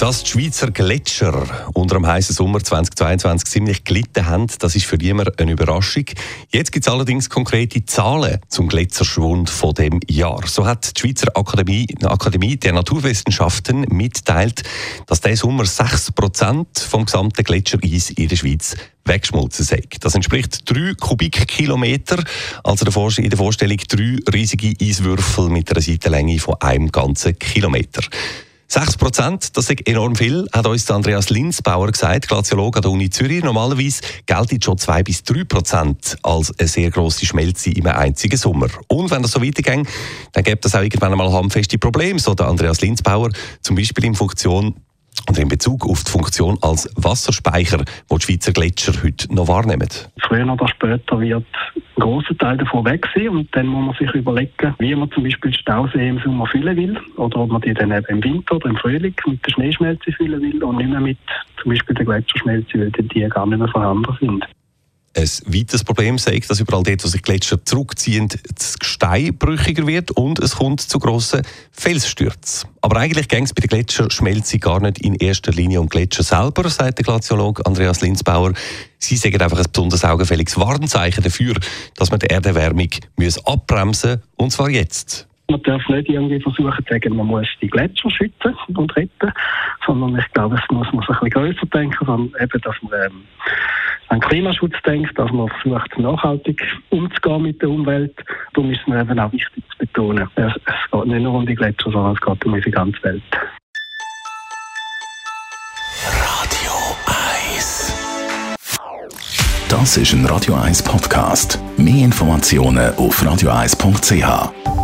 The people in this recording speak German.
dass die Schweizer Gletscher unter dem heißen Sommer 2022 ziemlich gelitten haben, das ist für niemand eine Überraschung. Jetzt gibt es allerdings konkrete Zahlen zum Gletscherschwund von dem Jahr. So hat die Schweizer Akademie, Akademie der Naturwissenschaften mitteilt, dass der Sommer 6% vom gesamten Gletschereis in der Schweiz weggeschmolzen sei. Das entspricht 3 Kubikkilometer, also in der Vorstellung drei riesige Eiswürfel mit einer Seitenlänge von einem ganzen Kilometer. 6 Prozent, das ist enorm viel, hat uns Andreas Linsbauer gesagt, Glaziologe an der Uni Zürich. Normalerweise gelten schon 2 bis 3 Prozent als eine sehr grosse Schmelze einem einzigen Sommer. Und wenn das so weitergeht, dann gibt es auch irgendwann einmal handfeste Probleme, so der Andreas Linsbauer, zum Beispiel in Funktion und in Bezug auf die Funktion als Wasserspeicher, die die Schweizer Gletscher heute noch wahrnehmen. Früher oder später wird ein Teil davon weg sein und dann muss man sich überlegen, wie man zum Beispiel Stausee im Sommer füllen will oder ob man die dann eben im Winter oder im Frühling mit der Schneeschmelze füllen will und nicht mehr mit zum Beispiel der Gletscherschmelze, weil die gar nicht mehr vorhanden sind. Ein weiteres Problem sei, dass überall dort, wo sich Gletscher zurückziehen, das Gestein brüchiger wird und es kommt zu grossen Felsstürzen. Aber eigentlich ging es bei der Gletscherschmelze gar nicht in erster Linie um Gletscher selber, sagt der Glaziologe Andreas Linsbauer. Sie sagen einfach ein besonders augenfälliges Warnzeichen dafür, dass man die Erderwärmung abbremsen muss, und zwar jetzt. Man darf nicht irgendwie versuchen zu sagen, man muss die Gletscher schützen und retten, sondern ich glaube, es muss man sich ein bisschen grösser denken, sondern eben, dass man ähm, an Klimaschutz denkt, dass man versucht, nachhaltig umzugehen mit der Umwelt. Darum ist es mir eben auch wichtig zu betonen, es, es geht nicht nur um die Gletscher, sondern es geht um unsere ganze Welt. Radio 1 Das ist ein Radio 1 Podcast. Mehr Informationen auf radio1.ch.